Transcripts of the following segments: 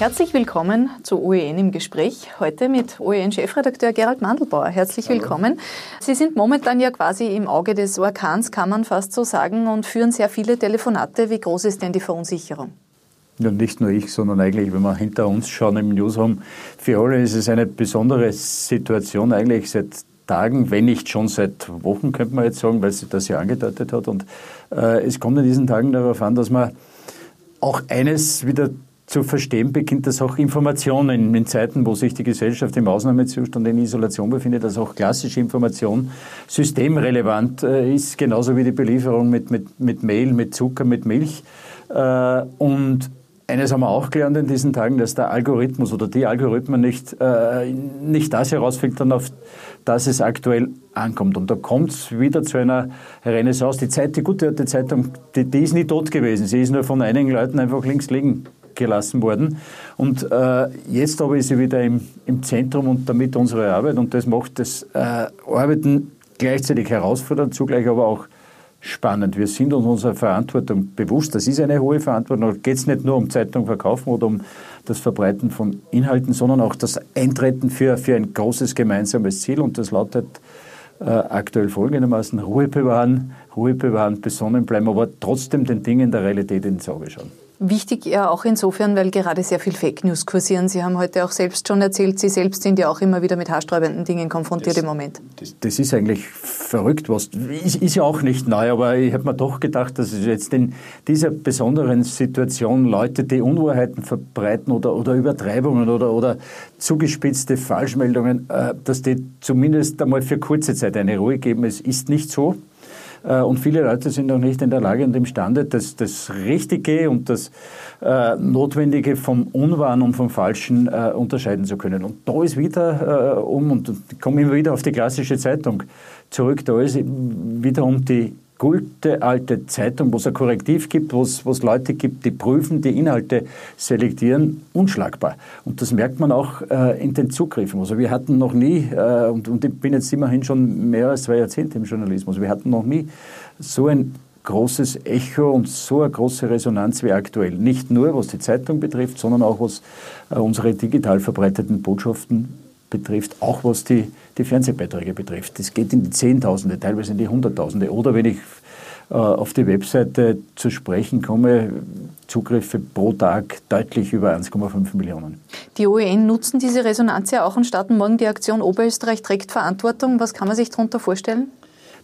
Herzlich willkommen zu OEN im Gespräch. Heute mit OEN-Chefredakteur Gerald Mandelbauer. Herzlich willkommen. Sie sind momentan ja quasi im Auge des Orkans, kann man fast so sagen, und führen sehr viele Telefonate. Wie groß ist denn die Verunsicherung? Ja, nicht nur ich, sondern eigentlich, wenn wir hinter uns schauen im Newsroom, für alle ist es eine besondere Situation eigentlich seit Tagen, wenn nicht schon seit Wochen, könnte man jetzt sagen, weil sie das ja angedeutet hat. Und äh, es kommt in diesen Tagen darauf an, dass man auch eines wieder zu verstehen beginnt, dass auch Informationen in Zeiten, wo sich die Gesellschaft im Ausnahmezustand in Isolation befindet, dass auch klassische Information systemrelevant äh, ist, genauso wie die Belieferung mit, mit, mit Mehl, mit Zucker, mit Milch. Äh, und eines haben wir auch gelernt in diesen Tagen, dass der Algorithmus oder die Algorithmen nicht, äh, nicht das herausfiltern, auf das es aktuell ankommt. Und da kommt es wieder zu einer Renaissance. Die Zeit, die gute alte Zeitung, die, die ist nie tot gewesen. Sie ist nur von einigen Leuten einfach links liegen gelassen worden. Und äh, jetzt aber ist sie wieder im, im Zentrum und damit unsere Arbeit. Und das macht das äh, Arbeiten gleichzeitig herausfordernd, zugleich aber auch spannend. Wir sind uns unserer Verantwortung bewusst. Das ist eine hohe Verantwortung. Da geht es nicht nur um Zeitung verkaufen oder um das Verbreiten von Inhalten, sondern auch das Eintreten für, für ein großes gemeinsames Ziel. Und das lautet äh, aktuell folgendermaßen Ruhe bewahren, Ruhe bewahren, besonnen bleiben, aber trotzdem den Dingen der Realität ins Auge schauen. Wichtig ja auch insofern, weil gerade sehr viel Fake News kursieren. Sie haben heute auch selbst schon erzählt, Sie selbst sind ja auch immer wieder mit haarsträubenden Dingen konfrontiert das, im Moment. Das, das, ist eigentlich verrückt, was ist, ist ja auch nicht neu, aber ich habe mir doch gedacht, dass es jetzt in dieser besonderen Situation Leute, die Unwahrheiten verbreiten oder, oder Übertreibungen oder, oder zugespitzte Falschmeldungen, äh, dass die zumindest einmal für kurze Zeit eine Ruhe geben. Es ist nicht so. Äh, und viele Leute sind auch nicht in der Lage und imstande, das, das Richtige und das äh, Notwendige vom Unwahren und vom Falschen äh, unterscheiden zu können. Und da ist wieder äh, um, und ich komme immer wieder auf die klassische Zeitung zurück, da ist wiederum die gute alte Zeitung, wo es ein Korrektiv gibt, wo es, Leute gibt, die prüfen, die Inhalte selektieren, unschlagbar. Und das merkt man auch äh, in den Zugriffen. Also wir hatten noch nie, äh, und, und ich bin jetzt immerhin schon mehr als zwei Jahrzehnte im Journalismus, wir hatten noch nie so ein großes Echo und so eine große Resonanz wie aktuell. Nicht nur was die Zeitung betrifft, sondern auch was äh, unsere digital verbreiteten Botschaften betrifft, auch was die, die Fernsehbeiträge betrifft. Das geht in die Zehntausende, teilweise in die Hunderttausende. Oder wenn ich äh, auf die Webseite zu sprechen komme, Zugriffe pro Tag deutlich über 1,5 Millionen. Die OEN nutzen diese Resonanz ja auch und starten morgen die Aktion Oberösterreich trägt Verantwortung. Was kann man sich darunter vorstellen?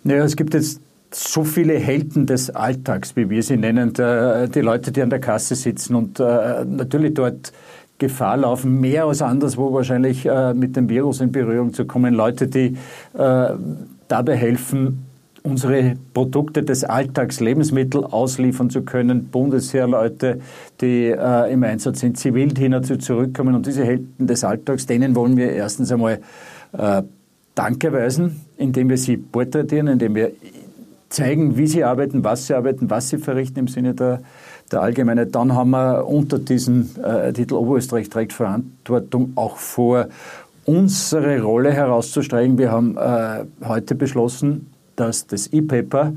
Naja, es gibt jetzt so viele Helden des Alltags, wie wir sie nennen, die Leute, die an der Kasse sitzen und äh, natürlich dort Gefahr laufen, mehr als anderswo wahrscheinlich äh, mit dem Virus in Berührung zu kommen. Leute, die äh, dabei helfen, unsere Produkte des Alltags, Lebensmittel ausliefern zu können, Bundesheerleute, die äh, im Einsatz sind, Zivildiener zu zurückkommen. Und diese Helden des Alltags, denen wollen wir erstens einmal äh, Danke weisen, indem wir sie porträtieren, indem wir zeigen, wie sie arbeiten, was sie arbeiten, was sie verrichten im Sinne der der Allgemeine. Dann haben wir unter diesem äh, Titel Oberösterreich trägt Verantwortung auch vor, unsere Rolle herauszustreichen. Wir haben äh, heute beschlossen, dass das E-Paper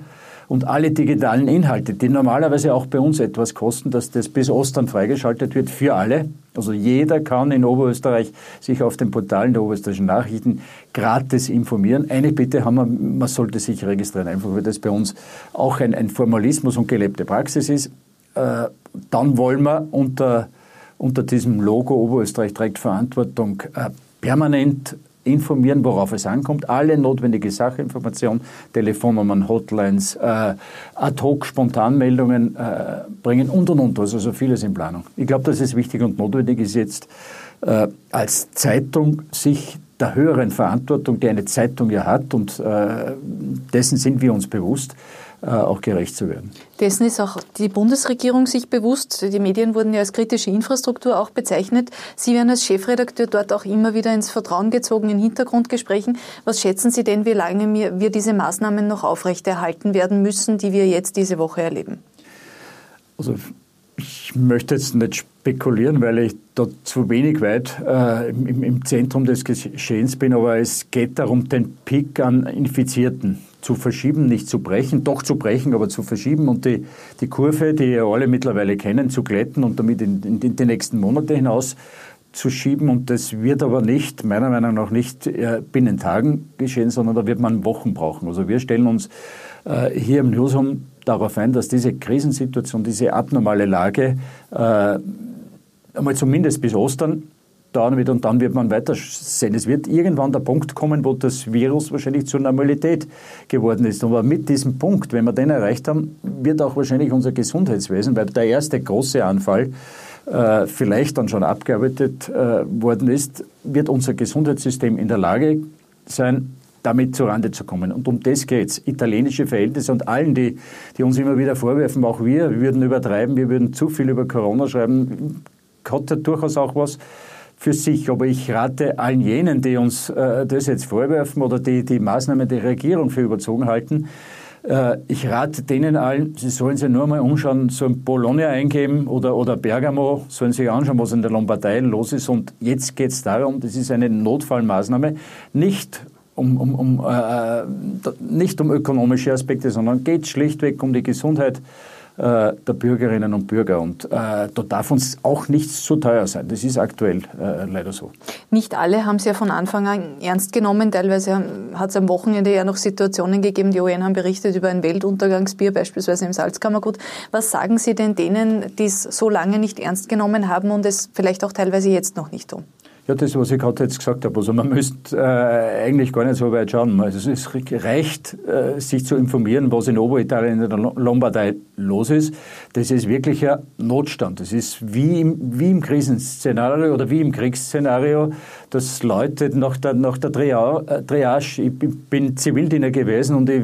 und alle digitalen Inhalte, die normalerweise auch bei uns etwas kosten, dass das bis Ostern freigeschaltet wird für alle. Also jeder kann in Oberösterreich sich auf den Portalen der Oberösterreichischen Nachrichten gratis informieren. Eine Bitte haben wir, man sollte sich registrieren, einfach weil das bei uns auch ein, ein Formalismus und gelebte Praxis ist. Äh, dann wollen wir unter, unter diesem Logo Oberösterreich trägt Verantwortung äh, permanent informieren, worauf es ankommt, alle notwendige Sachinformationen, Telefonnummern, Hotlines, äh, Ad-Hoc-Spontanmeldungen äh, bringen und und und. Also so vieles in Planung. Ich glaube, dass es wichtig und notwendig ist jetzt äh, als Zeitung sich der höheren Verantwortung, die eine Zeitung ja hat, und äh, dessen sind wir uns bewusst, auch gerecht zu werden. Dessen ist auch die Bundesregierung sich bewusst. Die Medien wurden ja als kritische Infrastruktur auch bezeichnet. Sie werden als Chefredakteur dort auch immer wieder ins Vertrauen gezogen in Hintergrundgesprächen. Was schätzen Sie denn, wie lange wir diese Maßnahmen noch aufrechterhalten werden müssen, die wir jetzt diese Woche erleben? Also ich möchte jetzt nicht spekulieren, weil ich da zu wenig weit äh, im, im, Zentrum des Geschehens bin, aber es geht darum, den Peak an Infizierten zu verschieben, nicht zu brechen, doch zu brechen, aber zu verschieben und die, die Kurve, die ja alle mittlerweile kennen, zu glätten und damit in, in, in die nächsten Monate hinaus zu schieben. Und das wird aber nicht, meiner Meinung nach, nicht äh, binnen Tagen geschehen, sondern da wird man Wochen brauchen. Also wir stellen uns äh, hier im Newsroom darauf ein, dass diese Krisensituation, diese abnormale Lage äh, einmal zumindest bis Ostern dauern wird und dann wird man weiter sehen. Es wird irgendwann der Punkt kommen, wo das Virus wahrscheinlich zur Normalität geworden ist. Aber mit diesem Punkt, wenn wir den erreicht haben, wird auch wahrscheinlich unser Gesundheitswesen, weil der erste große Anfall äh, vielleicht dann schon abgearbeitet äh, worden ist, wird unser Gesundheitssystem in der Lage sein, damit zurande zu kommen. Und um das geht es. Italienische Verhältnisse und allen, die, die uns immer wieder vorwerfen, auch wir, wir würden übertreiben, wir würden zu viel über Corona schreiben, hat ja durchaus auch was für sich. Aber ich rate allen jenen, die uns äh, das jetzt vorwerfen oder die die Maßnahmen der Regierung für überzogen halten, äh, ich rate denen allen, sie sollen sich nur mal umschauen, so ein Bologna eingeben oder, oder Bergamo, sollen sich anschauen, was in der Lombardei los ist. Und jetzt geht es darum, das ist eine Notfallmaßnahme, nicht um, um, um, äh, nicht um ökonomische Aspekte, sondern geht schlichtweg um die Gesundheit äh, der Bürgerinnen und Bürger. Und äh, da darf uns auch nichts zu teuer sein. Das ist aktuell äh, leider so. Nicht alle haben es ja von Anfang an ernst genommen. Teilweise hat es am Wochenende ja noch Situationen gegeben. Die OEN haben berichtet über ein Weltuntergangsbier, beispielsweise im Salzkammergut. Was sagen Sie denn denen, die es so lange nicht ernst genommen haben und es vielleicht auch teilweise jetzt noch nicht tun? Ja, das, was ich gerade jetzt gesagt habe. Also man müsste äh, eigentlich gar nicht so weit schauen. Also es reicht, äh, sich zu informieren, was in Oberitalien, in der Lombardei los ist. Das ist wirklich ein Notstand. Das ist wie im, wie im Krisenszenario oder wie im Kriegsszenario, dass Leute nach der, nach der äh, Triage, ich bin Zivildiener gewesen und ich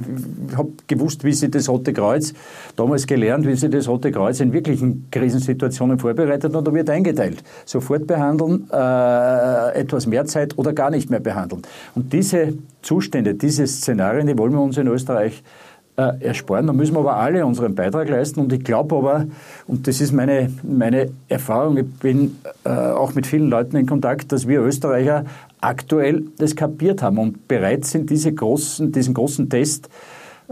habe gewusst, wie sie das Rote Kreuz, damals gelernt, wie sie das Rote Kreuz in wirklichen Krisensituationen vorbereitet und da wird eingeteilt. Sofort behandeln, äh, äh, etwas mehr Zeit oder gar nicht mehr behandeln. Und diese Zustände, diese Szenarien, die wollen wir uns in Österreich äh, ersparen. Da müssen wir aber alle unseren Beitrag leisten. Und ich glaube aber, und das ist meine, meine Erfahrung, ich bin äh, auch mit vielen Leuten in Kontakt, dass wir Österreicher aktuell das kapiert haben und bereit sind, diese großen, diesen großen Test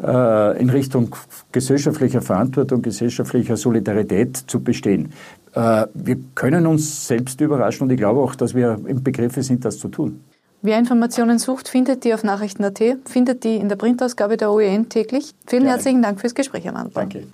äh, in Richtung gesellschaftlicher Verantwortung, gesellschaftlicher Solidarität zu bestehen. Äh, wir können uns selbst überraschen und ich glaube auch, dass wir im Begriff sind, das zu tun. Wer Informationen sucht, findet die auf Nachrichten.at, findet die in der Printausgabe der OEN täglich. Vielen Gerne. herzlichen Dank fürs Gespräch, Herr Mann. Danke.